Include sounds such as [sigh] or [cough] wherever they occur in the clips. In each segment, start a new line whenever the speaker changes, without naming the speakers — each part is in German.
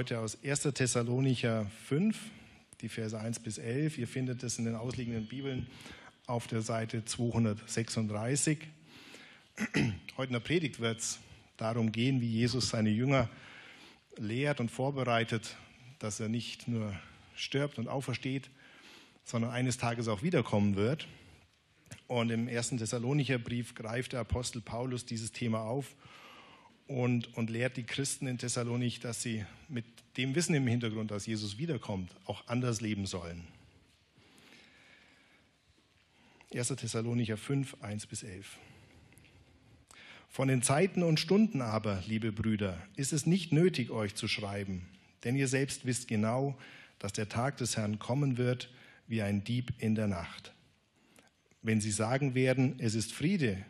Heute aus 1. Thessalonicher 5, die Verse 1 bis 11. Ihr findet es in den ausliegenden Bibeln auf der Seite 236. Heute in der Predigt wird es darum gehen, wie Jesus seine Jünger lehrt und vorbereitet, dass er nicht nur stirbt und aufersteht, sondern eines Tages auch wiederkommen wird. Und im ersten Thessalonicher Brief greift der Apostel Paulus dieses Thema auf und, und lehrt die Christen in Thessalonich, dass sie mit dem Wissen im Hintergrund, dass Jesus wiederkommt, auch anders leben sollen. 1. Thessalonicher 5, 1 bis 11. Von den Zeiten und Stunden aber, liebe Brüder, ist es nicht nötig, euch zu schreiben, denn ihr selbst wisst genau, dass der Tag des Herrn kommen wird wie ein Dieb in der Nacht. Wenn sie sagen werden, es ist Friede,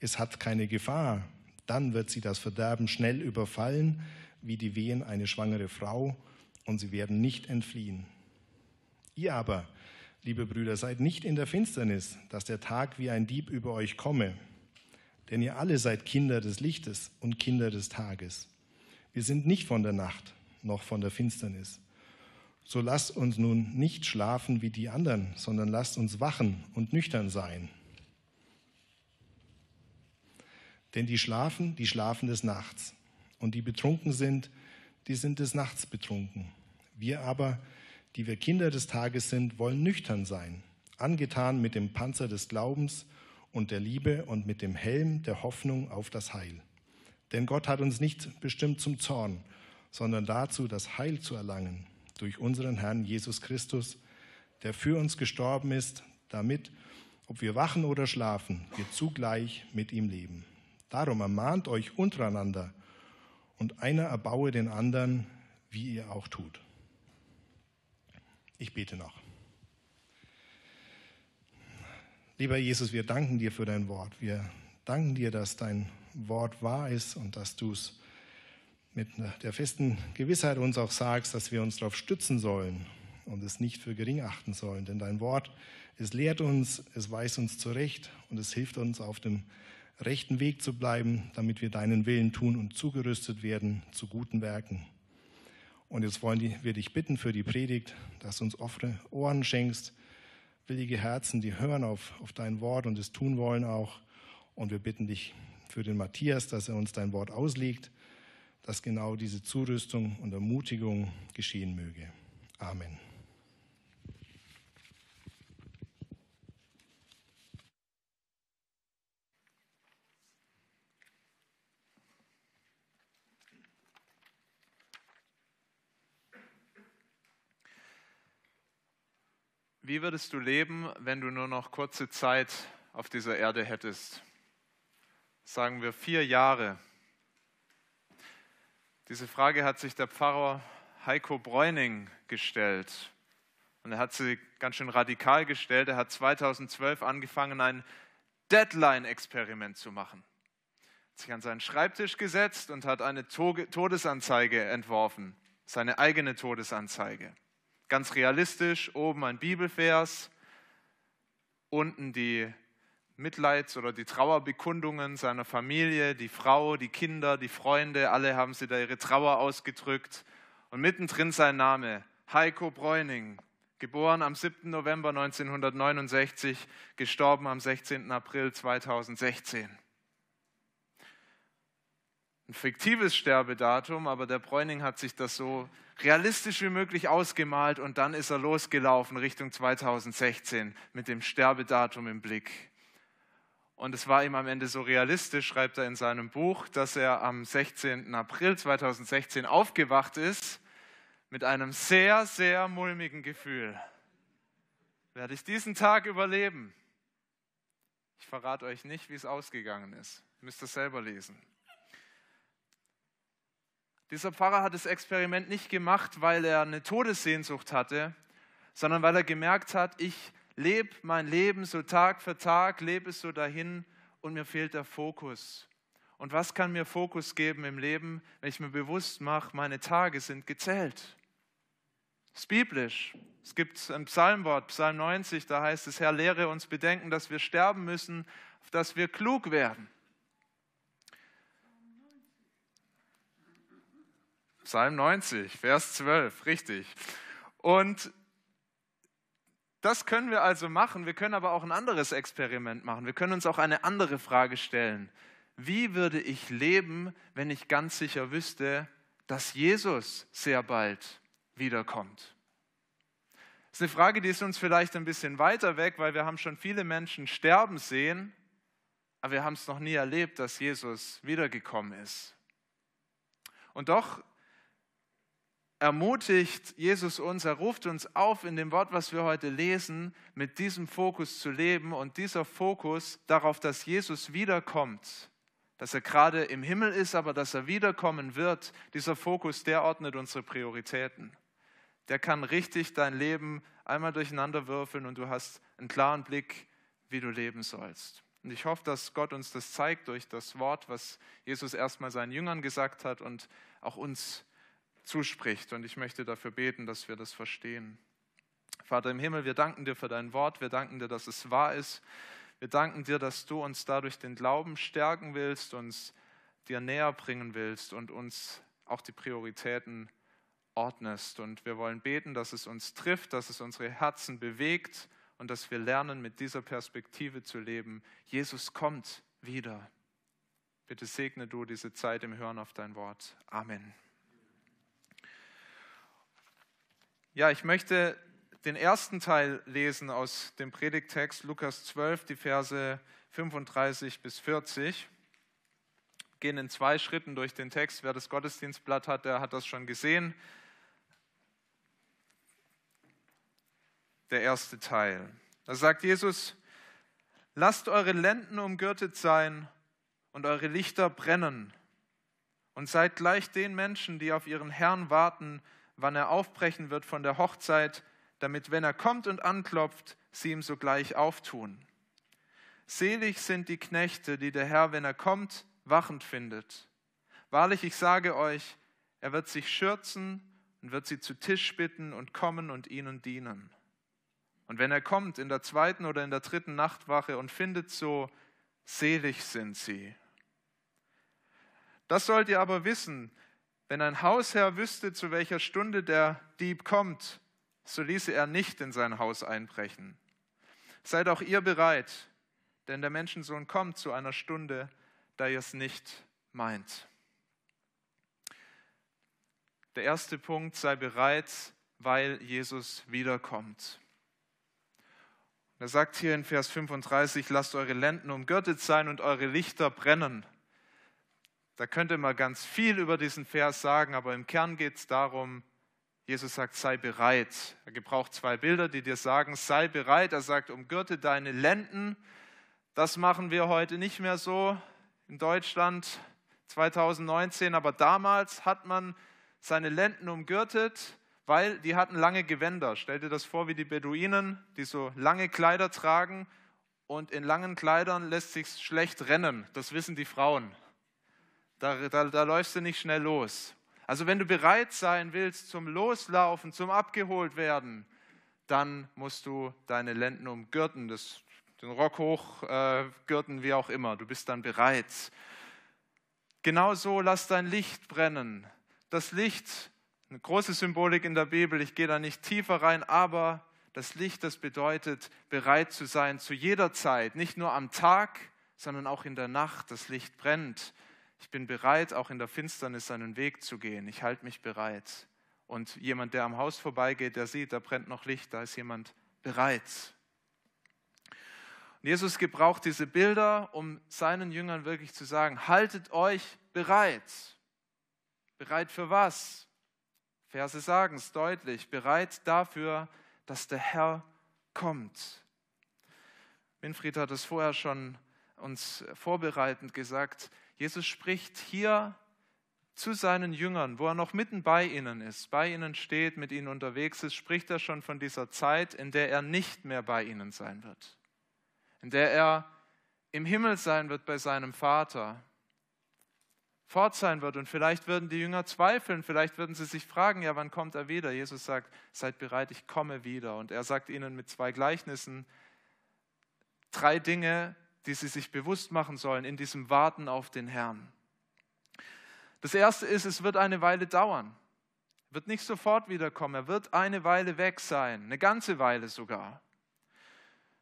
es hat keine Gefahr, dann wird sie das Verderben schnell überfallen, wie die Wehen eine schwangere Frau, und sie werden nicht entfliehen. Ihr aber, liebe Brüder, seid nicht in der Finsternis, dass der Tag wie ein Dieb über euch komme. Denn ihr alle seid Kinder des Lichtes und Kinder des Tages. Wir sind nicht von der Nacht noch von der Finsternis. So lasst uns nun nicht schlafen wie die anderen, sondern lasst uns wachen und nüchtern sein. Denn die schlafen, die schlafen des Nachts. Und die betrunken sind, die sind des Nachts betrunken. Wir aber, die wir Kinder des Tages sind, wollen nüchtern sein, angetan mit dem Panzer des Glaubens und der Liebe und mit dem Helm der Hoffnung auf das Heil. Denn Gott hat uns nicht bestimmt zum Zorn, sondern dazu, das Heil zu erlangen durch unseren Herrn Jesus Christus, der für uns gestorben ist, damit, ob wir wachen oder schlafen, wir zugleich mit ihm leben. Darum ermahnt euch untereinander und einer erbaue den anderen, wie ihr auch tut. Ich bete noch. Lieber Jesus, wir danken dir für dein Wort. Wir danken dir, dass dein Wort wahr ist und dass du es mit der festen Gewissheit uns auch sagst, dass wir uns darauf stützen sollen und es nicht für gering achten sollen. Denn dein Wort, es lehrt uns, es weist uns zurecht und es hilft uns auf dem rechten Weg zu bleiben, damit wir deinen Willen tun und zugerüstet werden zu guten Werken. Und jetzt wollen wir dich bitten für die Predigt, dass du uns offene Ohren schenkst, willige Herzen, die hören auf, auf dein Wort und es tun wollen auch. Und wir bitten dich für den Matthias, dass er uns dein Wort auslegt, dass genau diese Zurüstung und Ermutigung geschehen möge. Amen.
Wie würdest du leben, wenn du nur noch kurze Zeit auf dieser Erde hättest? Sagen wir vier Jahre. Diese Frage hat sich der Pfarrer Heiko Bräuning gestellt. Und er hat sie ganz schön radikal gestellt. Er hat 2012 angefangen, ein Deadline-Experiment zu machen. Er hat sich an seinen Schreibtisch gesetzt und hat eine Todesanzeige entworfen, seine eigene Todesanzeige. Ganz realistisch, oben ein Bibelvers, unten die Mitleids- oder die Trauerbekundungen seiner Familie, die Frau, die Kinder, die Freunde, alle haben sie da ihre Trauer ausgedrückt. Und mittendrin sein Name, Heiko Bräuning, geboren am 7. November 1969, gestorben am 16. April 2016 ein fiktives Sterbedatum, aber der Bräuning hat sich das so realistisch wie möglich ausgemalt und dann ist er losgelaufen Richtung 2016 mit dem Sterbedatum im Blick. Und es war ihm am Ende so realistisch, schreibt er in seinem Buch, dass er am 16. April 2016 aufgewacht ist mit einem sehr, sehr mulmigen Gefühl. Werde ich diesen Tag überleben? Ich verrate euch nicht, wie es ausgegangen ist. Ihr müsst es selber lesen. Dieser Pfarrer hat das Experiment nicht gemacht, weil er eine Todessehnsucht hatte, sondern weil er gemerkt hat, ich lebe mein Leben so Tag für Tag, lebe es so dahin und mir fehlt der Fokus. Und was kann mir Fokus geben im Leben, wenn ich mir bewusst mache, meine Tage sind gezählt? Das ist biblisch. Es gibt ein Psalmwort, Psalm 90, da heißt es, Herr, lehre uns bedenken, dass wir sterben müssen, dass wir klug werden. Psalm 90, Vers 12, richtig. Und das können wir also machen. Wir können aber auch ein anderes Experiment machen. Wir können uns auch eine andere Frage stellen. Wie würde ich leben, wenn ich ganz sicher wüsste, dass Jesus sehr bald wiederkommt? Das ist eine Frage, die ist uns vielleicht ein bisschen weiter weg, weil wir haben schon viele Menschen sterben sehen, aber wir haben es noch nie erlebt, dass Jesus wiedergekommen ist. Und doch ermutigt Jesus uns, er ruft uns auf, in dem Wort, was wir heute lesen, mit diesem Fokus zu leben und dieser Fokus darauf, dass Jesus wiederkommt, dass er gerade im Himmel ist, aber dass er wiederkommen wird, dieser Fokus, der ordnet unsere Prioritäten. Der kann richtig dein Leben einmal durcheinander würfeln und du hast einen klaren Blick, wie du leben sollst. Und ich hoffe, dass Gott uns das zeigt durch das Wort, was Jesus erstmal seinen Jüngern gesagt hat und auch uns zuspricht. Und ich möchte dafür beten, dass wir das verstehen. Vater im Himmel, wir danken dir für dein Wort. Wir danken dir, dass es wahr ist. Wir danken dir, dass du uns dadurch den Glauben stärken willst, uns dir näher bringen willst und uns auch die Prioritäten ordnest. Und wir wollen beten, dass es uns trifft, dass es unsere Herzen bewegt und dass wir lernen, mit dieser Perspektive zu leben. Jesus kommt wieder. Bitte segne du diese Zeit im Hören auf dein Wort. Amen. Ja, ich möchte den ersten Teil lesen aus dem Predigtext Lukas 12, die Verse 35 bis 40. Gehen in zwei Schritten durch den Text. Wer das Gottesdienstblatt hat, der hat das schon gesehen. Der erste Teil. Da sagt Jesus, lasst eure Lenden umgürtet sein und eure Lichter brennen und seid gleich den Menschen, die auf ihren Herrn warten, wann er aufbrechen wird von der Hochzeit, damit, wenn er kommt und anklopft, sie ihm sogleich auftun. Selig sind die Knechte, die der Herr, wenn er kommt, wachend findet. Wahrlich, ich sage euch, er wird sich schürzen und wird sie zu Tisch bitten und kommen und ihnen dienen. Und wenn er kommt in der zweiten oder in der dritten Nachtwache und findet so, selig sind sie. Das sollt ihr aber wissen, wenn ein Hausherr wüsste, zu welcher Stunde der Dieb kommt, so ließe er nicht in sein Haus einbrechen. Seid auch ihr bereit, denn der Menschensohn kommt zu einer Stunde, da ihr es nicht meint. Der erste Punkt, sei bereit, weil Jesus wiederkommt. Er sagt hier in Vers 35, lasst eure Lenden umgürtet sein und eure Lichter brennen. Da könnte man ganz viel über diesen Vers sagen, aber im Kern geht es darum, Jesus sagt, sei bereit. Er gebraucht zwei Bilder, die dir sagen, sei bereit. Er sagt, umgürte deine Lenden. Das machen wir heute nicht mehr so in Deutschland 2019, aber damals hat man seine Lenden umgürtet, weil die hatten lange Gewänder. Stell dir das vor wie die Beduinen, die so lange Kleider tragen und in langen Kleidern lässt sich schlecht rennen. Das wissen die Frauen. Da, da, da läufst du nicht schnell los. Also wenn du bereit sein willst zum Loslaufen, zum Abgeholt werden, dann musst du deine Lenden umgürten, das, den Rock hochgürten, äh, wie auch immer. Du bist dann bereit. Genauso lass dein Licht brennen. Das Licht, eine große Symbolik in der Bibel, ich gehe da nicht tiefer rein, aber das Licht, das bedeutet, bereit zu sein zu jeder Zeit, nicht nur am Tag, sondern auch in der Nacht. Das Licht brennt. Ich bin bereit, auch in der Finsternis seinen Weg zu gehen. Ich halte mich bereit. Und jemand, der am Haus vorbeigeht, der sieht, da brennt noch Licht, da ist jemand bereit. Und Jesus gebraucht diese Bilder, um seinen Jüngern wirklich zu sagen, haltet euch bereit. Bereit für was? Verse sagen es deutlich, bereit dafür, dass der Herr kommt. Winfried hat es vorher schon uns vorbereitend gesagt, Jesus spricht hier zu seinen Jüngern, wo er noch mitten bei ihnen ist, bei ihnen steht, mit ihnen unterwegs ist, spricht er schon von dieser Zeit, in der er nicht mehr bei ihnen sein wird, in der er im Himmel sein wird bei seinem Vater, fort sein wird. Und vielleicht würden die Jünger zweifeln, vielleicht würden sie sich fragen, ja, wann kommt er wieder? Jesus sagt, seid bereit, ich komme wieder. Und er sagt ihnen mit zwei Gleichnissen drei Dinge, die sie sich bewusst machen sollen in diesem Warten auf den Herrn. Das erste ist, es wird eine Weile dauern. Er wird nicht sofort wiederkommen, er wird eine Weile weg sein, eine ganze Weile sogar.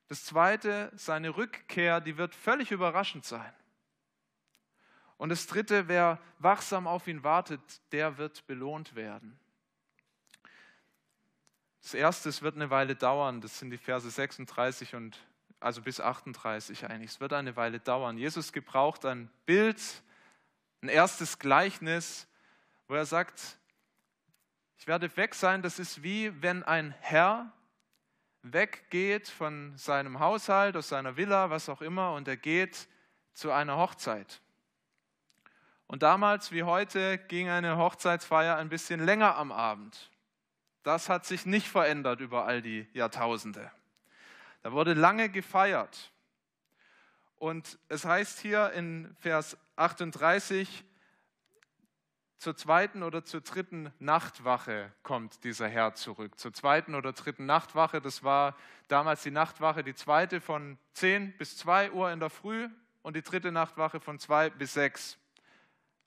Das Zweite, seine Rückkehr, die wird völlig überraschend sein. Und das Dritte, wer wachsam auf ihn wartet, der wird belohnt werden. Das Erste, es wird eine Weile dauern, das sind die Verse 36 und also bis 38 eigentlich. Es wird eine Weile dauern. Jesus gebraucht ein Bild, ein erstes Gleichnis, wo er sagt, ich werde weg sein, das ist wie wenn ein Herr weggeht von seinem Haushalt, aus seiner Villa, was auch immer, und er geht zu einer Hochzeit. Und damals wie heute ging eine Hochzeitsfeier ein bisschen länger am Abend. Das hat sich nicht verändert über all die Jahrtausende. Da wurde lange gefeiert. Und es heißt hier in Vers 38, zur zweiten oder zur dritten Nachtwache kommt dieser Herr zurück. Zur zweiten oder dritten Nachtwache, das war damals die Nachtwache, die zweite von 10 bis 2 Uhr in der Früh und die dritte Nachtwache von 2 bis 6.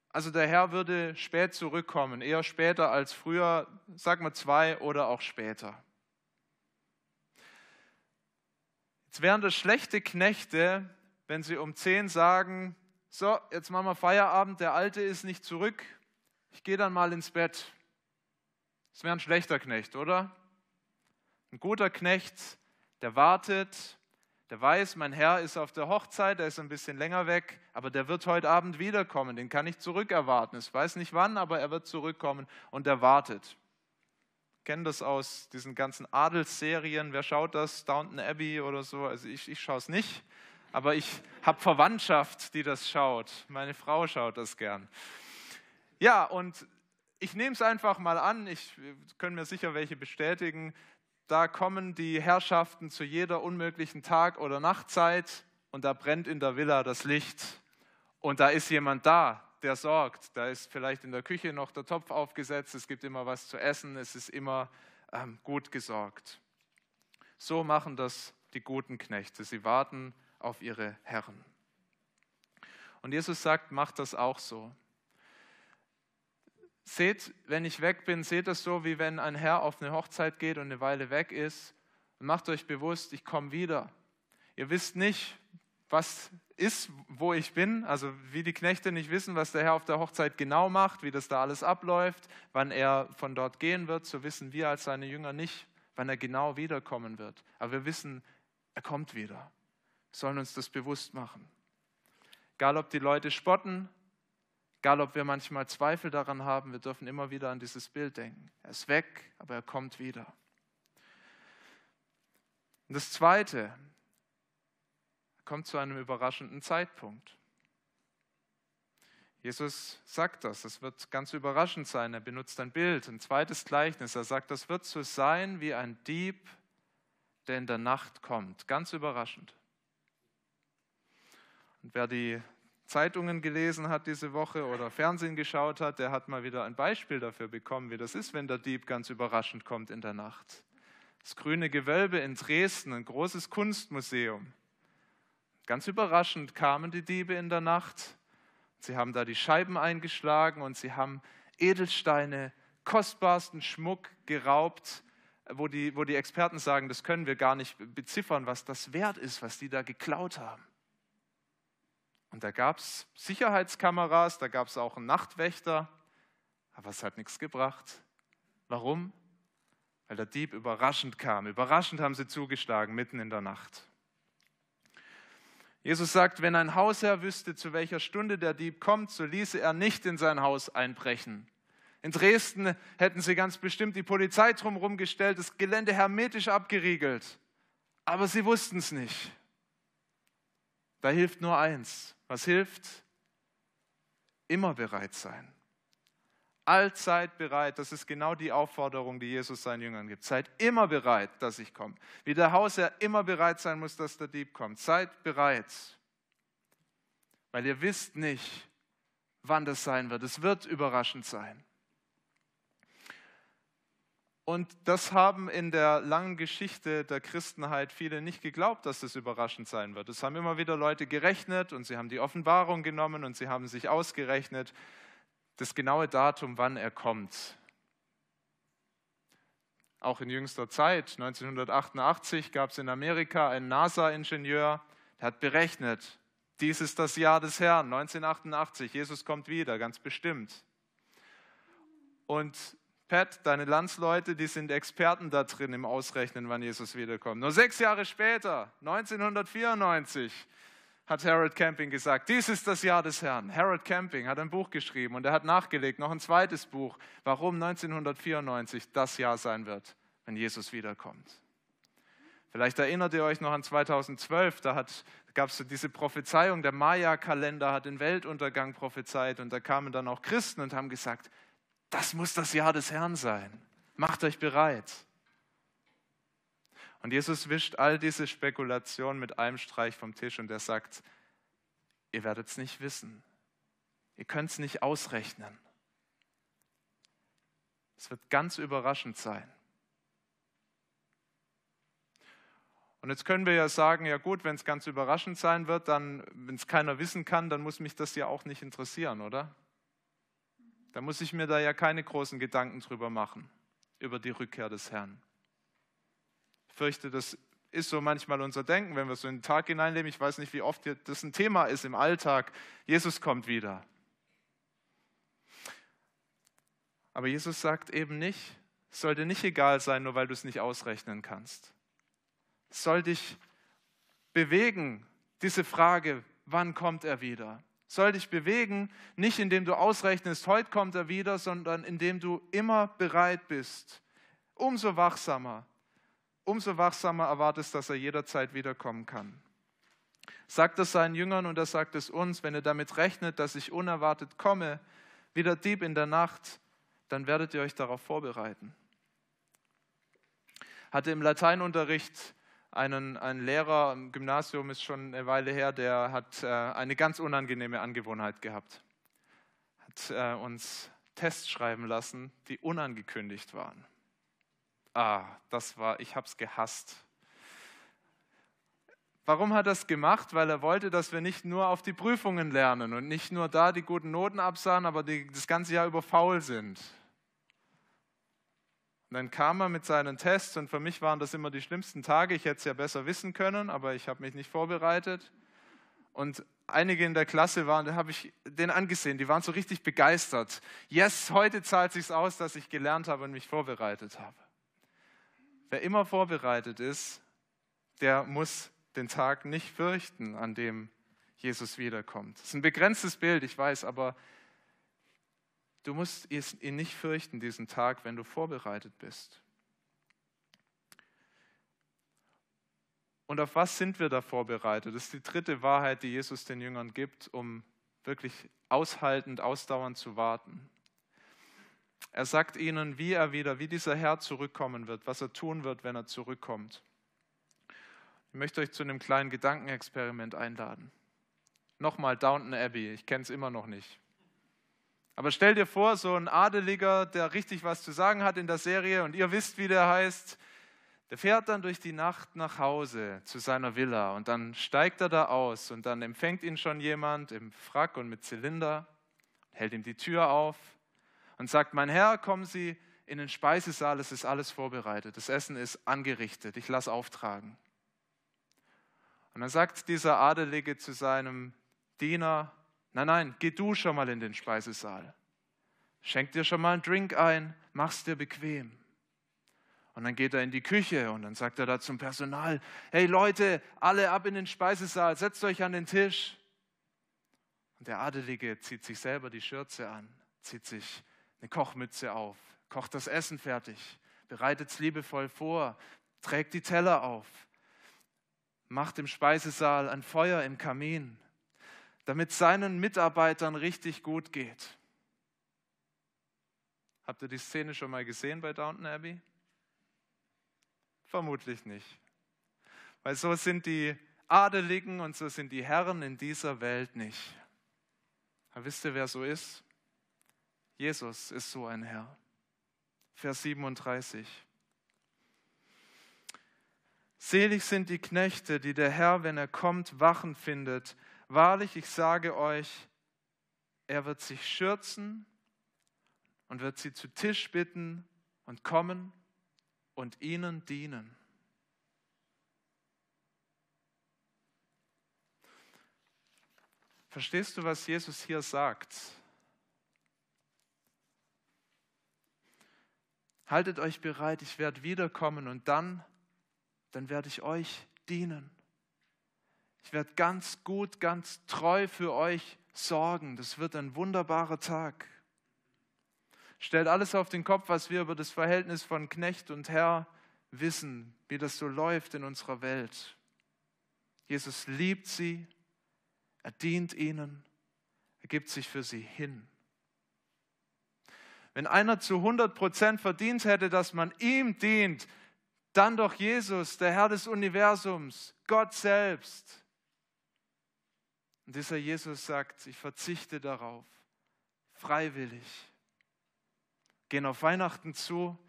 Also der Herr würde spät zurückkommen, eher später als früher, sagen wir zwei oder auch später. Jetzt wären das schlechte Knechte, wenn sie um zehn sagen, so, jetzt machen wir Feierabend, der Alte ist nicht zurück, ich gehe dann mal ins Bett. Das wäre ein schlechter Knecht, oder? Ein guter Knecht, der wartet, der weiß, mein Herr ist auf der Hochzeit, der ist ein bisschen länger weg, aber der wird heute Abend wiederkommen, den kann ich zurückerwarten. Ich weiß nicht wann, aber er wird zurückkommen und er wartet kenne das aus diesen ganzen Adelsserien. Wer schaut das? Downton Abbey oder so? Also ich, ich schaue es nicht, aber ich habe Verwandtschaft, die das schaut. Meine Frau schaut das gern. Ja, und ich nehme es einfach mal an, ich können mir sicher welche bestätigen. Da kommen die Herrschaften zu jeder unmöglichen Tag- oder Nachtzeit und da brennt in der Villa das Licht und da ist jemand da, der sorgt. Da ist vielleicht in der Küche noch der Topf aufgesetzt, es gibt immer was zu essen, es ist immer ähm, gut gesorgt. So machen das die guten Knechte. Sie warten auf ihre Herren. Und Jesus sagt, macht das auch so. Seht, wenn ich weg bin, seht das so, wie wenn ein Herr auf eine Hochzeit geht und eine Weile weg ist. Und macht euch bewusst, ich komme wieder. Ihr wisst nicht, was ist, wo ich bin, also wie die Knechte nicht wissen, was der Herr auf der Hochzeit genau macht, wie das da alles abläuft, wann er von dort gehen wird, so wissen wir als seine Jünger nicht, wann er genau wiederkommen wird. Aber wir wissen, er kommt wieder. Wir sollen uns das bewusst machen. Egal, ob die Leute spotten, egal, ob wir manchmal Zweifel daran haben, wir dürfen immer wieder an dieses Bild denken. Er ist weg, aber er kommt wieder. Und das Zweite, kommt zu einem überraschenden Zeitpunkt. Jesus sagt das, es wird ganz überraschend sein. Er benutzt ein Bild, ein zweites Gleichnis. Er sagt, das wird so sein wie ein Dieb, der in der Nacht kommt. Ganz überraschend. Und wer die Zeitungen gelesen hat diese Woche oder Fernsehen geschaut hat, der hat mal wieder ein Beispiel dafür bekommen, wie das ist, wenn der Dieb ganz überraschend kommt in der Nacht. Das grüne Gewölbe in Dresden, ein großes Kunstmuseum. Ganz überraschend kamen die Diebe in der Nacht. Sie haben da die Scheiben eingeschlagen und sie haben Edelsteine, kostbarsten Schmuck geraubt, wo die, wo die Experten sagen, das können wir gar nicht beziffern, was das wert ist, was die da geklaut haben. Und da gab es Sicherheitskameras, da gab es auch einen Nachtwächter, aber es hat nichts gebracht. Warum? Weil der Dieb überraschend kam. Überraschend haben sie zugeschlagen, mitten in der Nacht. Jesus sagt, wenn ein Hausherr wüsste, zu welcher Stunde der Dieb kommt, so ließe er nicht in sein Haus einbrechen. In Dresden hätten sie ganz bestimmt die Polizei drumherum gestellt, das Gelände hermetisch abgeriegelt. Aber sie wussten es nicht. Da hilft nur eins. Was hilft? Immer bereit sein allzeit bereit. Das ist genau die Aufforderung, die Jesus seinen Jüngern gibt. Seid immer bereit, dass ich komme. Wie der Hausherr immer bereit sein muss, dass der Dieb kommt. Seid bereit. Weil ihr wisst nicht, wann das sein wird. Es wird überraschend sein. Und das haben in der langen Geschichte der Christenheit viele nicht geglaubt, dass das überraschend sein wird. Es haben immer wieder Leute gerechnet und sie haben die Offenbarung genommen und sie haben sich ausgerechnet, das genaue Datum, wann er kommt. auch in jüngster Zeit. 1988 gab es in Amerika einen NASA-Ingenieur, der hat berechnet, dies ist das Jahr des Herrn, 1988, Jesus kommt wieder, ganz bestimmt. Und Pat, deine Landsleute, die sind Experten da drin im Ausrechnen, wann Jesus wiederkommt. Nur sechs Jahre später, 1994, hat Harold Camping gesagt, dies ist das Jahr des Herrn. Harold Camping hat ein Buch geschrieben und er hat nachgelegt, noch ein zweites Buch, warum 1994 das Jahr sein wird, wenn Jesus wiederkommt. Vielleicht erinnert ihr euch noch an 2012, da gab es diese Prophezeiung, der Maya-Kalender hat den Weltuntergang prophezeit und da kamen dann auch Christen und haben gesagt, das muss das Jahr des Herrn sein. Macht euch bereit. Und Jesus wischt all diese Spekulationen mit einem Streich vom Tisch und er sagt, ihr werdet es nicht wissen. Ihr könnt es nicht ausrechnen. Es wird ganz überraschend sein. Und jetzt können wir ja sagen, ja gut, wenn es ganz überraschend sein wird, dann, wenn es keiner wissen kann, dann muss mich das ja auch nicht interessieren, oder? Da muss ich mir da ja keine großen Gedanken drüber machen, über die Rückkehr des Herrn. Ich fürchte, das ist so manchmal unser Denken, wenn wir so in den Tag hineinleben. Ich weiß nicht, wie oft das ein Thema ist im Alltag. Jesus kommt wieder. Aber Jesus sagt eben nicht, es sollte nicht egal sein, nur weil du es nicht ausrechnen kannst. Es soll dich bewegen, diese Frage, wann kommt er wieder? soll dich bewegen, nicht indem du ausrechnest, heute kommt er wieder, sondern indem du immer bereit bist, umso wachsamer, umso wachsamer erwartest, dass er jederzeit wiederkommen kann. Sagt es seinen Jüngern und er sagt es uns, wenn ihr damit rechnet, dass ich unerwartet komme, wie der Dieb in der Nacht, dann werdet ihr euch darauf vorbereiten. Hatte im Lateinunterricht einen, einen Lehrer im Gymnasium, ist schon eine Weile her, der hat äh, eine ganz unangenehme Angewohnheit gehabt. Hat äh, uns Tests schreiben lassen, die unangekündigt waren. Ah, das war, ich habe es gehasst. Warum hat er das gemacht? Weil er wollte, dass wir nicht nur auf die Prüfungen lernen und nicht nur da die guten Noten absahen, aber die, das ganze Jahr über faul sind. Und dann kam er mit seinen Tests und für mich waren das immer die schlimmsten Tage. Ich hätte es ja besser wissen können, aber ich habe mich nicht vorbereitet. Und einige in der Klasse waren, da habe ich den angesehen, die waren so richtig begeistert. Yes, heute zahlt sich aus, dass ich gelernt habe und mich vorbereitet habe. Wer immer vorbereitet ist, der muss den Tag nicht fürchten, an dem Jesus wiederkommt. Das ist ein begrenztes Bild, ich weiß, aber Du musst ihn nicht fürchten, diesen Tag, wenn du vorbereitet bist. Und auf was sind wir da vorbereitet? Das ist die dritte Wahrheit, die Jesus den Jüngern gibt, um wirklich aushaltend, ausdauernd zu warten. Er sagt ihnen, wie er wieder, wie dieser Herr zurückkommen wird, was er tun wird, wenn er zurückkommt. Ich möchte euch zu einem kleinen Gedankenexperiment einladen. Nochmal Downton Abbey, ich kenne es immer noch nicht. Aber stell dir vor, so ein Adeliger, der richtig was zu sagen hat in der Serie und ihr wisst, wie der heißt, der fährt dann durch die Nacht nach Hause zu seiner Villa und dann steigt er da aus und dann empfängt ihn schon jemand im Frack und mit Zylinder, hält ihm die Tür auf und sagt, mein Herr, kommen Sie in den Speisesaal, es ist alles vorbereitet, das Essen ist angerichtet, ich lasse auftragen. Und dann sagt dieser Adelige zu seinem Diener, Nein, nein, geh du schon mal in den Speisesaal. Schenk dir schon mal einen Drink ein, mach's dir bequem. Und dann geht er in die Küche und dann sagt er da zum Personal, hey Leute, alle ab in den Speisesaal, setzt euch an den Tisch. Und der Adelige zieht sich selber die Schürze an, zieht sich eine Kochmütze auf, kocht das Essen fertig, bereitet es liebevoll vor, trägt die Teller auf, macht im Speisesaal ein Feuer im Kamin, damit seinen Mitarbeitern richtig gut geht. Habt ihr die Szene schon mal gesehen bei Downton Abbey? Vermutlich nicht. Weil so sind die Adeligen und so sind die Herren in dieser Welt nicht. Aber wisst ihr, wer so ist? Jesus ist so ein Herr. Vers 37. Selig sind die Knechte, die der Herr, wenn er kommt, wachen findet. Wahrlich, ich sage euch, er wird sich schürzen und wird sie zu Tisch bitten und kommen und ihnen dienen. Verstehst du, was Jesus hier sagt? Haltet euch bereit, ich werde wiederkommen und dann, dann werde ich euch dienen. Ich werde ganz gut, ganz treu für euch sorgen. Das wird ein wunderbarer Tag. Stellt alles auf den Kopf, was wir über das Verhältnis von Knecht und Herr wissen, wie das so läuft in unserer Welt. Jesus liebt sie, er dient ihnen, er gibt sich für sie hin. Wenn einer zu 100 Prozent verdient hätte, dass man ihm dient, dann doch Jesus, der Herr des Universums, Gott selbst. Und dieser Jesus sagt, ich verzichte darauf, freiwillig. Gehen auf Weihnachten zu,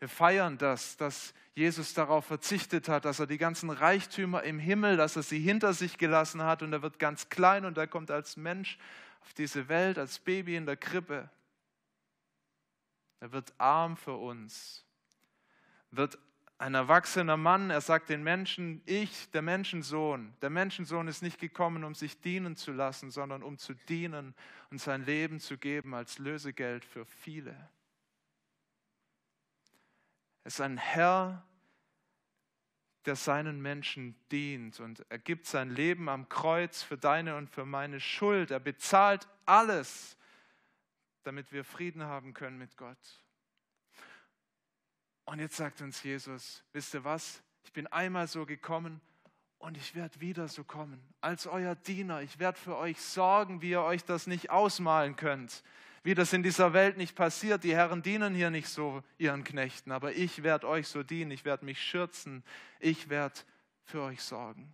wir feiern das, dass Jesus darauf verzichtet hat, dass er die ganzen Reichtümer im Himmel, dass er sie hinter sich gelassen hat und er wird ganz klein und er kommt als Mensch auf diese Welt, als Baby in der Krippe. Er wird arm für uns, wird ein erwachsener Mann, er sagt den Menschen, ich, der Menschensohn, der Menschensohn ist nicht gekommen, um sich dienen zu lassen, sondern um zu dienen und sein Leben zu geben als Lösegeld für viele. Er ist ein Herr, der seinen Menschen dient und er gibt sein Leben am Kreuz für deine und für meine Schuld. Er bezahlt alles damit wir Frieden haben können mit Gott. Und jetzt sagt uns Jesus, wisst ihr was? Ich bin einmal so gekommen und ich werde wieder so kommen. Als euer Diener. Ich werde für euch sorgen, wie ihr euch das nicht ausmalen könnt. Wie das in dieser Welt nicht passiert. Die Herren dienen hier nicht so ihren Knechten, aber ich werde euch so dienen. Ich werde mich schürzen. Ich werde für euch sorgen.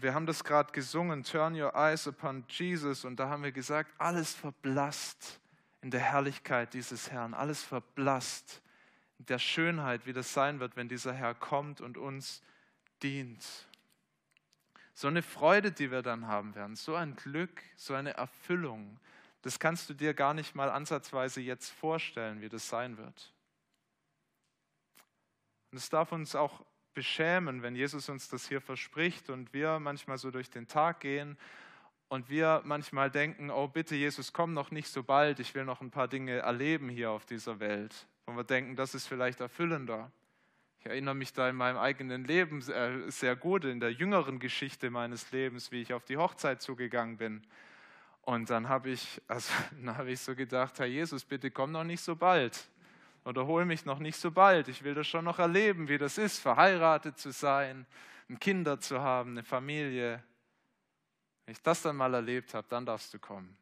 Und wir haben das gerade gesungen, Turn Your Eyes Upon Jesus. Und da haben wir gesagt, alles verblasst in der Herrlichkeit dieses Herrn. Alles verblasst in der Schönheit, wie das sein wird, wenn dieser Herr kommt und uns dient. So eine Freude, die wir dann haben werden, so ein Glück, so eine Erfüllung, das kannst du dir gar nicht mal ansatzweise jetzt vorstellen, wie das sein wird. Und es darf uns auch beschämen, wenn Jesus uns das hier verspricht und wir manchmal so durch den Tag gehen und wir manchmal denken, oh bitte Jesus, komm noch nicht so bald, ich will noch ein paar Dinge erleben hier auf dieser Welt. Und wir denken, das ist vielleicht erfüllender. Ich erinnere mich da in meinem eigenen Leben sehr gut, in der jüngeren Geschichte meines Lebens, wie ich auf die Hochzeit zugegangen bin. Und dann habe ich, also, [laughs] dann habe ich so gedacht, Herr Jesus, bitte komm noch nicht so bald oder hol mich noch nicht so bald. Ich will das schon noch erleben, wie das ist, verheiratet zu sein, Kinder zu haben, eine Familie. Wenn ich das dann mal erlebt habe, dann darfst du kommen.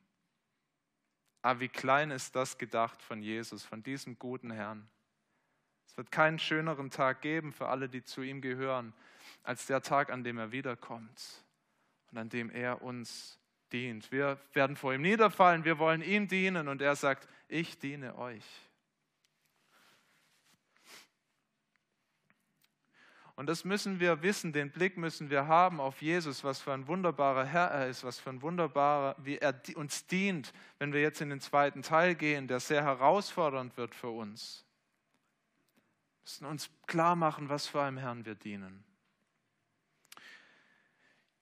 Aber wie klein ist das gedacht von Jesus, von diesem guten Herrn. Es wird keinen schöneren Tag geben für alle, die zu ihm gehören, als der Tag, an dem er wiederkommt und an dem er uns dient. Wir werden vor ihm niederfallen, wir wollen ihm dienen und er sagt, ich diene euch. Und das müssen wir wissen, den Blick müssen wir haben auf Jesus, was für ein wunderbarer Herr er ist, was für ein wunderbarer, wie er uns dient, wenn wir jetzt in den zweiten Teil gehen, der sehr herausfordernd wird für uns. Wir müssen uns klar machen, was für einem Herrn wir dienen.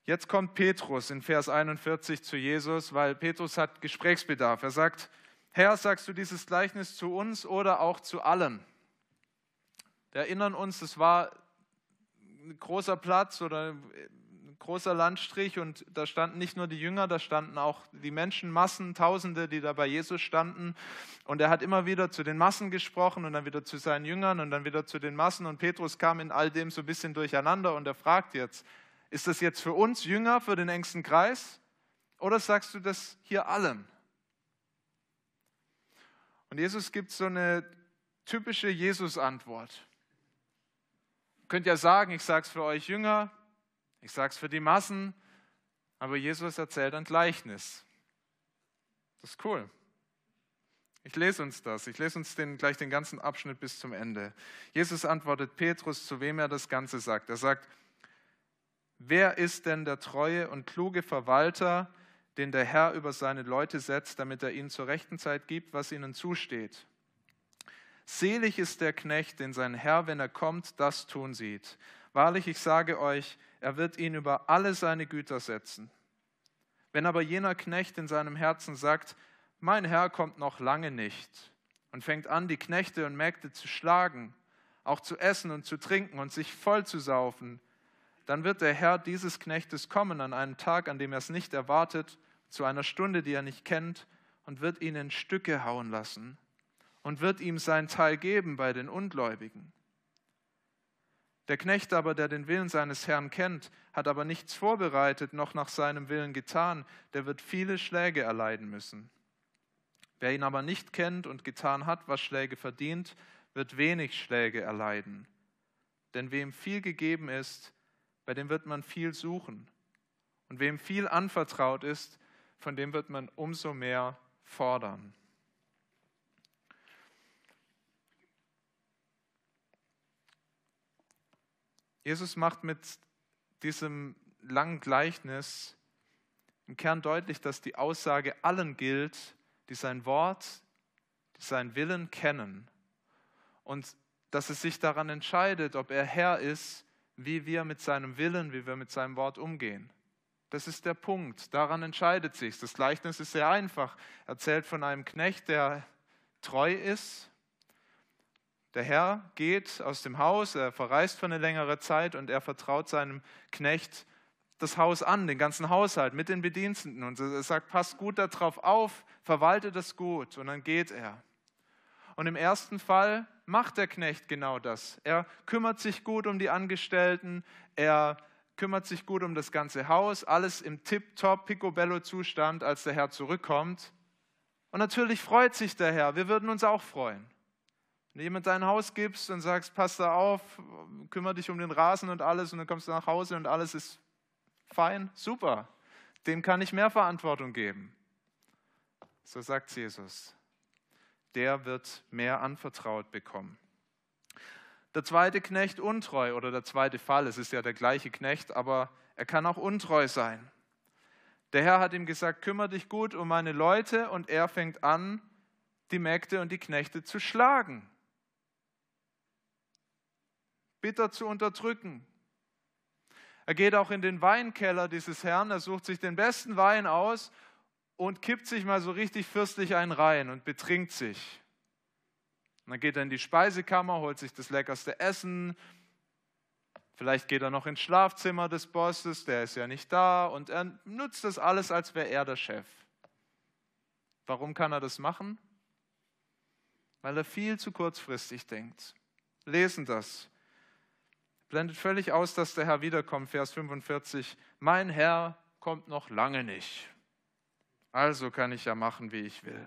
Jetzt kommt Petrus in Vers 41 zu Jesus, weil Petrus hat Gesprächsbedarf. Er sagt, Herr, sagst du dieses Gleichnis zu uns oder auch zu allen? Wir erinnern uns, es war ein großer Platz oder ein großer Landstrich und da standen nicht nur die Jünger, da standen auch die Menschenmassen, Tausende, die da bei Jesus standen. Und er hat immer wieder zu den Massen gesprochen und dann wieder zu seinen Jüngern und dann wieder zu den Massen. Und Petrus kam in all dem so ein bisschen durcheinander und er fragt jetzt, ist das jetzt für uns Jünger, für den engsten Kreis? Oder sagst du das hier allen? Und Jesus gibt so eine typische Jesus-Antwort könnt ja sagen, ich sage es für euch Jünger, ich sage es für die Massen, aber Jesus erzählt ein Gleichnis. Das ist cool. Ich lese uns das. Ich lese uns den, gleich den ganzen Abschnitt bis zum Ende. Jesus antwortet Petrus, zu wem er das Ganze sagt. Er sagt, wer ist denn der treue und kluge Verwalter, den der Herr über seine Leute setzt, damit er ihnen zur rechten Zeit gibt, was ihnen zusteht. Selig ist der Knecht, den sein Herr, wenn er kommt, das tun sieht. Wahrlich, ich sage euch, er wird ihn über alle seine Güter setzen. Wenn aber jener Knecht in seinem Herzen sagt, mein Herr kommt noch lange nicht, und fängt an, die Knechte und Mägde zu schlagen, auch zu essen und zu trinken und sich voll zu saufen, dann wird der Herr dieses Knechtes kommen an einem Tag, an dem er es nicht erwartet, zu einer Stunde, die er nicht kennt, und wird ihn in Stücke hauen lassen und wird ihm sein Teil geben bei den Ungläubigen. Der Knecht aber, der den Willen seines Herrn kennt, hat aber nichts vorbereitet noch nach seinem Willen getan, der wird viele Schläge erleiden müssen. Wer ihn aber nicht kennt und getan hat, was Schläge verdient, wird wenig Schläge erleiden. Denn wem viel gegeben ist, bei dem wird man viel suchen. Und wem viel anvertraut ist, von dem wird man umso mehr fordern. Jesus macht mit diesem langen Gleichnis im Kern deutlich, dass die Aussage allen gilt, die sein Wort, die seinen Willen kennen und dass es sich daran entscheidet, ob er Herr ist, wie wir mit seinem Willen, wie wir mit seinem Wort umgehen. Das ist der Punkt. Daran entscheidet sich. Das Gleichnis ist sehr einfach. Erzählt von einem Knecht, der treu ist der Herr geht aus dem Haus, er verreist für eine längere Zeit und er vertraut seinem Knecht das Haus an, den ganzen Haushalt mit den Bediensteten. Und er sagt, passt gut darauf auf, verwalte das gut. Und dann geht er. Und im ersten Fall macht der Knecht genau das. Er kümmert sich gut um die Angestellten, er kümmert sich gut um das ganze Haus, alles im tip-top, picobello-Zustand, als der Herr zurückkommt. Und natürlich freut sich der Herr, wir würden uns auch freuen. Wenn du jemand dein Haus gibst und sagst, pass da auf, kümmere dich um den Rasen und alles und dann kommst du nach Hause und alles ist fein, super. Dem kann ich mehr Verantwortung geben. So sagt Jesus. Der wird mehr anvertraut bekommen. Der zweite Knecht untreu oder der zweite Fall, es ist ja der gleiche Knecht, aber er kann auch untreu sein. Der Herr hat ihm gesagt, kümmere dich gut um meine Leute und er fängt an, die Mägde und die Knechte zu schlagen bitter zu unterdrücken. Er geht auch in den Weinkeller dieses Herrn, er sucht sich den besten Wein aus und kippt sich mal so richtig fürstlich einen rein und betrinkt sich. Und dann geht er in die Speisekammer, holt sich das leckerste Essen. Vielleicht geht er noch ins Schlafzimmer des Bosses, der ist ja nicht da. Und er nutzt das alles, als wäre er der Chef. Warum kann er das machen? Weil er viel zu kurzfristig denkt. Lesen das blendet völlig aus, dass der Herr wiederkommt. Vers 45, mein Herr kommt noch lange nicht. Also kann ich ja machen, wie ich will.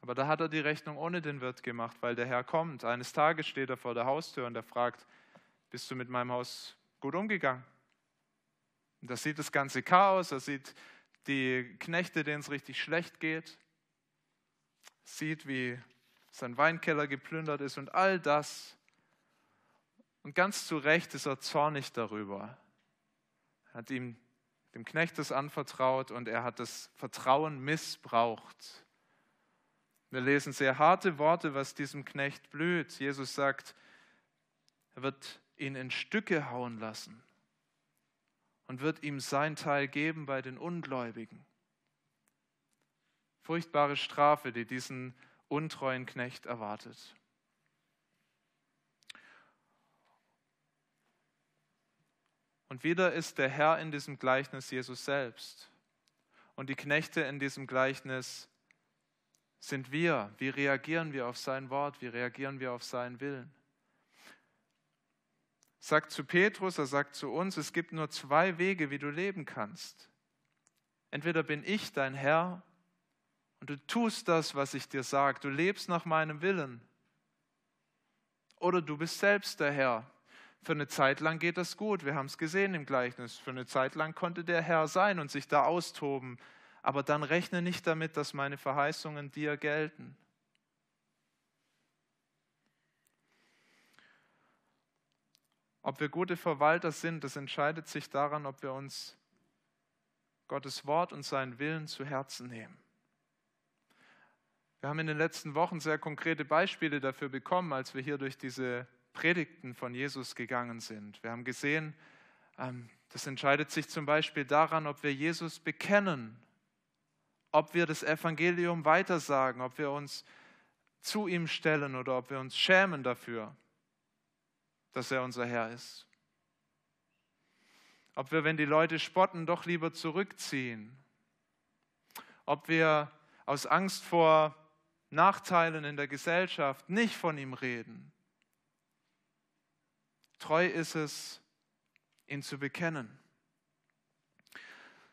Aber da hat er die Rechnung ohne den Wirt gemacht, weil der Herr kommt. Eines Tages steht er vor der Haustür und er fragt, bist du mit meinem Haus gut umgegangen? Und da sieht das ganze Chaos, er sieht die Knechte, denen es richtig schlecht geht, sieht, wie sein Weinkeller geplündert ist und all das und ganz zu Recht ist er zornig darüber. Er hat ihm dem Knecht das anvertraut und er hat das Vertrauen missbraucht. Wir lesen sehr harte Worte, was diesem Knecht blüht. Jesus sagt, er wird ihn in Stücke hauen lassen und wird ihm sein Teil geben bei den Ungläubigen. Furchtbare Strafe, die diesen untreuen Knecht erwartet. Und wieder ist der Herr in diesem Gleichnis Jesus selbst. Und die Knechte in diesem Gleichnis sind wir. Wie reagieren wir auf sein Wort? Wie reagieren wir auf seinen Willen? Sagt zu Petrus, er sagt zu uns, es gibt nur zwei Wege, wie du leben kannst. Entweder bin ich dein Herr und du tust das, was ich dir sage, du lebst nach meinem Willen. Oder du bist selbst der Herr für eine Zeit lang geht das gut. Wir haben es gesehen im Gleichnis. Für eine Zeit lang konnte der Herr sein und sich da austoben. Aber dann rechne nicht damit, dass meine Verheißungen dir gelten. Ob wir gute Verwalter sind, das entscheidet sich daran, ob wir uns Gottes Wort und seinen Willen zu Herzen nehmen. Wir haben in den letzten Wochen sehr konkrete Beispiele dafür bekommen, als wir hier durch diese Predigten von Jesus gegangen sind. Wir haben gesehen, ähm, das entscheidet sich zum Beispiel daran, ob wir Jesus bekennen, ob wir das Evangelium weitersagen, ob wir uns zu ihm stellen oder ob wir uns schämen dafür, dass er unser Herr ist. Ob wir, wenn die Leute spotten, doch lieber zurückziehen. Ob wir aus Angst vor Nachteilen in der Gesellschaft nicht von ihm reden. Treu ist es, ihn zu bekennen.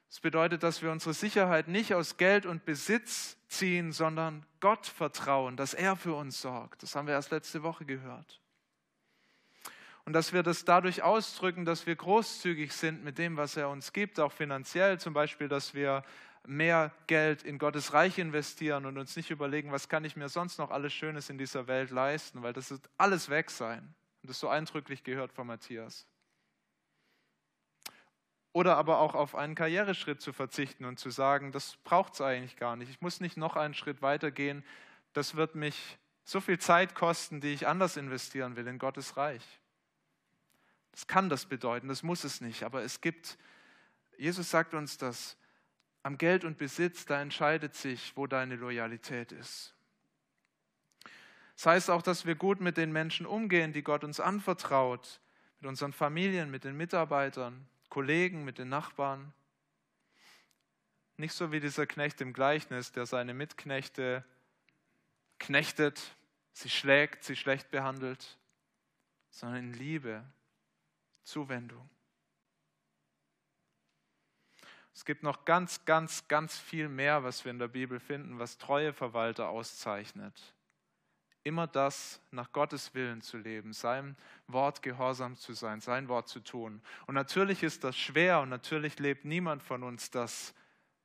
Das bedeutet, dass wir unsere Sicherheit nicht aus Geld und Besitz ziehen, sondern Gott vertrauen, dass er für uns sorgt. Das haben wir erst letzte Woche gehört. Und dass wir das dadurch ausdrücken, dass wir großzügig sind mit dem, was er uns gibt, auch finanziell, zum Beispiel, dass wir mehr Geld in Gottes Reich investieren und uns nicht überlegen, was kann ich mir sonst noch alles Schönes in dieser Welt leisten, weil das wird alles weg sein. Und das so eindrücklich gehört von Matthias. Oder aber auch auf einen Karriereschritt zu verzichten und zu sagen, das braucht es eigentlich gar nicht. Ich muss nicht noch einen Schritt weitergehen. Das wird mich so viel Zeit kosten, die ich anders investieren will in Gottes Reich. Das kann das bedeuten, das muss es nicht. Aber es gibt, Jesus sagt uns das, am Geld und Besitz, da entscheidet sich, wo deine Loyalität ist. Das heißt auch, dass wir gut mit den Menschen umgehen, die Gott uns anvertraut, mit unseren Familien, mit den Mitarbeitern, Kollegen, mit den Nachbarn. Nicht so wie dieser Knecht im Gleichnis, der seine Mitknechte knechtet, sie schlägt, sie schlecht behandelt, sondern in Liebe, Zuwendung. Es gibt noch ganz, ganz, ganz viel mehr, was wir in der Bibel finden, was treue Verwalter auszeichnet immer das nach Gottes Willen zu leben, seinem Wort gehorsam zu sein, sein Wort zu tun. Und natürlich ist das schwer und natürlich lebt niemand von uns das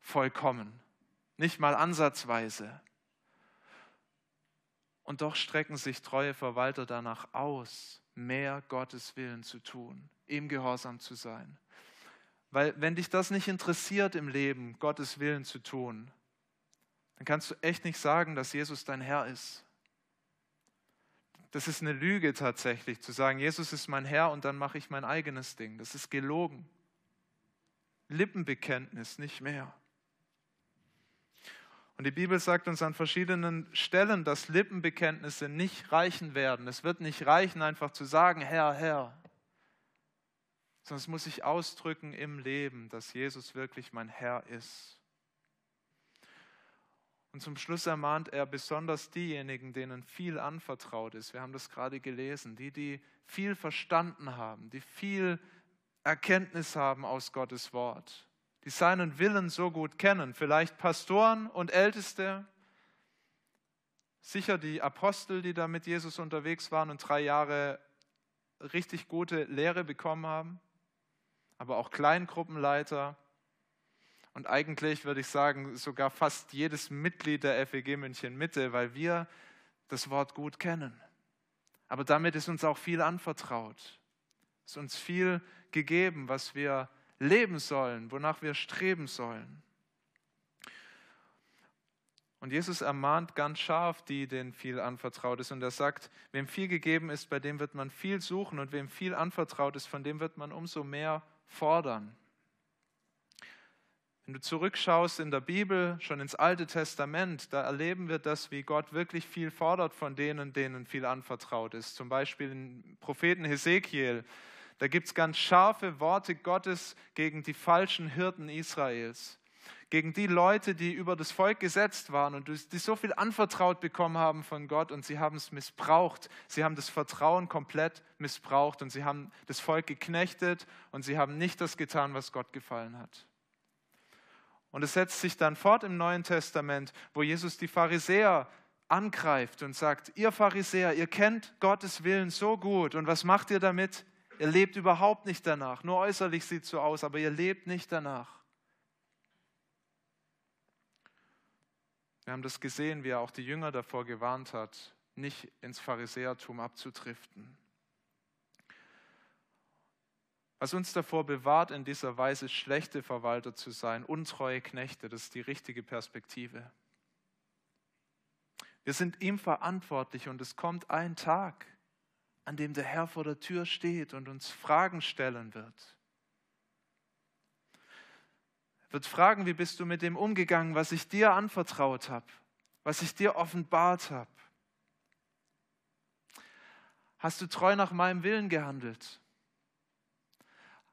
vollkommen, nicht mal ansatzweise. Und doch strecken sich treue Verwalter danach aus, mehr Gottes Willen zu tun, ihm gehorsam zu sein. Weil wenn dich das nicht interessiert im Leben, Gottes Willen zu tun, dann kannst du echt nicht sagen, dass Jesus dein Herr ist das ist eine Lüge tatsächlich, zu sagen, Jesus ist mein Herr und dann mache ich mein eigenes Ding. Das ist gelogen. Lippenbekenntnis, nicht mehr. Und die Bibel sagt uns an verschiedenen Stellen, dass Lippenbekenntnisse nicht reichen werden. Es wird nicht reichen, einfach zu sagen, Herr, Herr, es muss sich ausdrücken im Leben, dass Jesus wirklich mein Herr ist. Und zum Schluss ermahnt er besonders diejenigen, denen viel anvertraut ist. Wir haben das gerade gelesen. Die, die viel verstanden haben, die viel Erkenntnis haben aus Gottes Wort, die seinen Willen so gut kennen. Vielleicht Pastoren und Älteste, sicher die Apostel, die da mit Jesus unterwegs waren und drei Jahre richtig gute Lehre bekommen haben, aber auch Kleingruppenleiter, und eigentlich würde ich sagen, sogar fast jedes Mitglied der FEG München Mitte, weil wir das Wort gut kennen. Aber damit ist uns auch viel anvertraut. Es ist uns viel gegeben, was wir leben sollen, wonach wir streben sollen. Und Jesus ermahnt ganz scharf die, denen viel anvertraut ist. Und er sagt, wem viel gegeben ist, bei dem wird man viel suchen. Und wem viel anvertraut ist, von dem wird man umso mehr fordern. Wenn du zurückschaust in der Bibel, schon ins Alte Testament, da erleben wir das, wie Gott wirklich viel fordert von denen, denen viel anvertraut ist. Zum Beispiel im Propheten Hesekiel. Da gibt es ganz scharfe Worte Gottes gegen die falschen Hirten Israels. Gegen die Leute, die über das Volk gesetzt waren und die so viel anvertraut bekommen haben von Gott und sie haben es missbraucht. Sie haben das Vertrauen komplett missbraucht und sie haben das Volk geknechtet und sie haben nicht das getan, was Gott gefallen hat. Und es setzt sich dann fort im Neuen Testament, wo Jesus die Pharisäer angreift und sagt, ihr Pharisäer, ihr kennt Gottes Willen so gut und was macht ihr damit? Ihr lebt überhaupt nicht danach. Nur äußerlich sieht es so aus, aber ihr lebt nicht danach. Wir haben das gesehen, wie er auch die Jünger davor gewarnt hat, nicht ins Pharisäertum abzudriften. Was uns davor bewahrt, in dieser Weise schlechte Verwalter zu sein, untreue Knechte, das ist die richtige Perspektive. Wir sind ihm verantwortlich und es kommt ein Tag, an dem der Herr vor der Tür steht und uns Fragen stellen wird. Er wird fragen, wie bist du mit dem umgegangen, was ich dir anvertraut habe, was ich dir offenbart habe. Hast du treu nach meinem Willen gehandelt?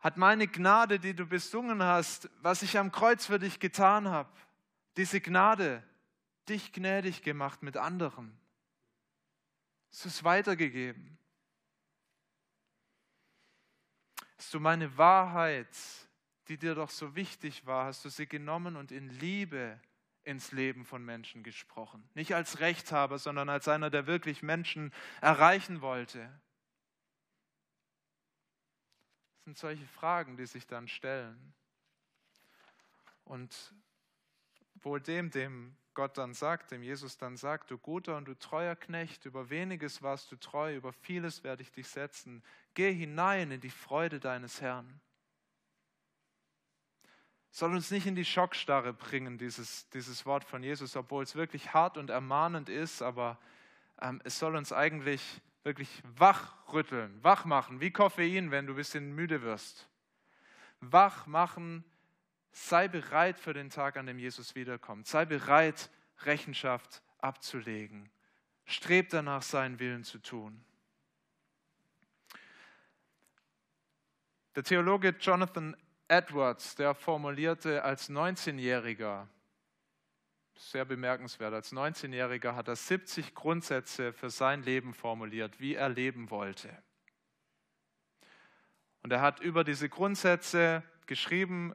Hat meine Gnade, die du besungen hast, was ich am Kreuz für dich getan habe, diese Gnade, dich gnädig gemacht mit anderen. Es ist weitergegeben. Hast du meine Wahrheit, die dir doch so wichtig war, hast du sie genommen und in Liebe ins Leben von Menschen gesprochen. Nicht als Rechthaber, sondern als einer, der wirklich Menschen erreichen wollte. Sind solche Fragen, die sich dann stellen. Und wohl dem, dem Gott dann sagt, dem Jesus dann sagt, du guter und du treuer Knecht, über weniges warst du treu, über vieles werde ich dich setzen. Geh hinein in die Freude deines Herrn. Soll uns nicht in die Schockstarre bringen, dieses, dieses Wort von Jesus, obwohl es wirklich hart und ermahnend ist, aber ähm, es soll uns eigentlich wirklich wachrütteln, wach machen, wie Koffein, wenn du ein bisschen müde wirst. Wach machen, sei bereit für den Tag, an dem Jesus wiederkommt. Sei bereit, Rechenschaft abzulegen. Streb danach, seinen Willen zu tun. Der Theologe Jonathan Edwards, der formulierte als 19-Jähriger, sehr bemerkenswert. Als 19-Jähriger hat er 70 Grundsätze für sein Leben formuliert, wie er leben wollte. Und er hat über diese Grundsätze geschrieben,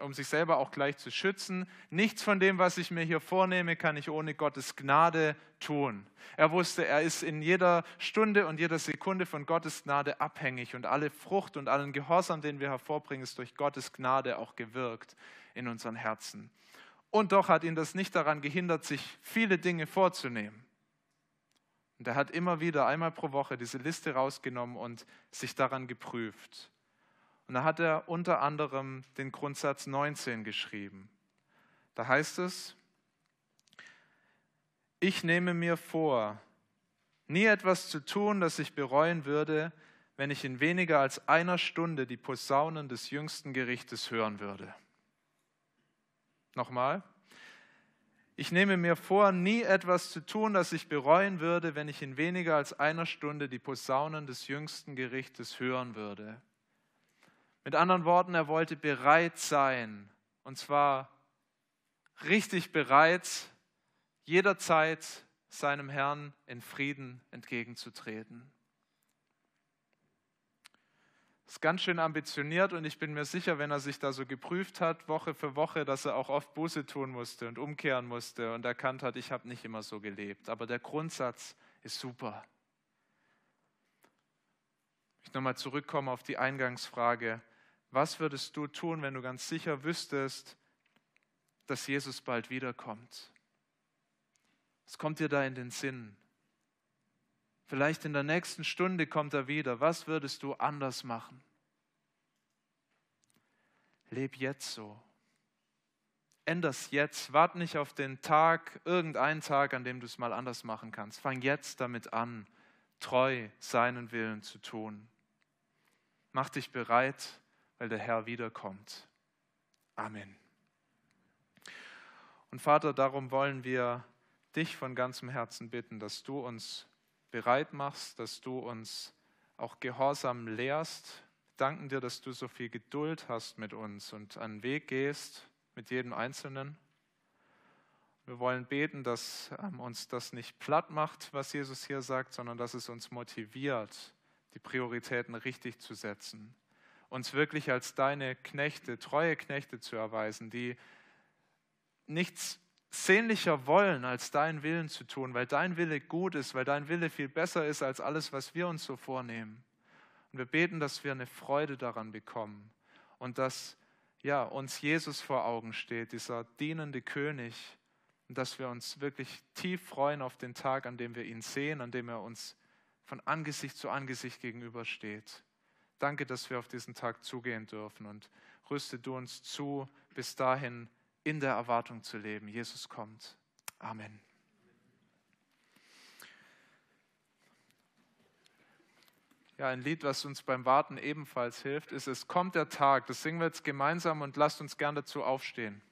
um sich selber auch gleich zu schützen. Nichts von dem, was ich mir hier vornehme, kann ich ohne Gottes Gnade tun. Er wusste, er ist in jeder Stunde und jeder Sekunde von Gottes Gnade abhängig und alle Frucht und allen Gehorsam, den wir hervorbringen, ist durch Gottes Gnade auch gewirkt in unseren Herzen. Und doch hat ihn das nicht daran gehindert, sich viele Dinge vorzunehmen. Und er hat immer wieder einmal pro Woche diese Liste rausgenommen und sich daran geprüft. Und da hat er unter anderem den Grundsatz 19 geschrieben. Da heißt es, ich nehme mir vor, nie etwas zu tun, das ich bereuen würde, wenn ich in weniger als einer Stunde die Posaunen des jüngsten Gerichtes hören würde. Nochmal. Ich nehme mir vor, nie etwas zu tun, das ich bereuen würde, wenn ich in weniger als einer Stunde die Posaunen des jüngsten Gerichtes hören würde. Mit anderen Worten, er wollte bereit sein, und zwar richtig bereit, jederzeit seinem Herrn in Frieden entgegenzutreten. Ist ganz schön ambitioniert und ich bin mir sicher, wenn er sich da so geprüft hat, Woche für Woche, dass er auch oft Buße tun musste und umkehren musste und erkannt hat, ich habe nicht immer so gelebt. Aber der Grundsatz ist super. Ich nochmal zurückkomme auf die Eingangsfrage. Was würdest du tun, wenn du ganz sicher wüsstest, dass Jesus bald wiederkommt? Was kommt dir da in den Sinn? Vielleicht in der nächsten Stunde kommt er wieder. Was würdest du anders machen? Leb jetzt so. Änder's jetzt. Wart nicht auf den Tag, irgendeinen Tag, an dem du es mal anders machen kannst. Fang jetzt damit an, treu seinen Willen zu tun. Mach dich bereit, weil der Herr wiederkommt. Amen. Und Vater, darum wollen wir dich von ganzem Herzen bitten, dass du uns bereit machst, dass du uns auch Gehorsam lehrst. Danken dir, dass du so viel Geduld hast mit uns und einen Weg gehst mit jedem Einzelnen. Wir wollen beten, dass ähm, uns das nicht platt macht, was Jesus hier sagt, sondern dass es uns motiviert, die Prioritäten richtig zu setzen. Uns wirklich als deine Knechte, treue Knechte zu erweisen, die nichts sehnlicher wollen, als deinen Willen zu tun, weil dein Wille gut ist, weil dein Wille viel besser ist als alles, was wir uns so vornehmen. Und wir beten, dass wir eine Freude daran bekommen und dass ja, uns Jesus vor Augen steht, dieser dienende König, und dass wir uns wirklich tief freuen auf den Tag, an dem wir ihn sehen, an dem er uns von Angesicht zu Angesicht gegenübersteht. Danke, dass wir auf diesen Tag zugehen dürfen und rüste du uns zu, bis dahin in der Erwartung zu leben. Jesus kommt. Amen. Ja, ein Lied, was uns beim Warten ebenfalls hilft, ist Es kommt der Tag. Das singen wir jetzt gemeinsam und lasst uns gern dazu aufstehen.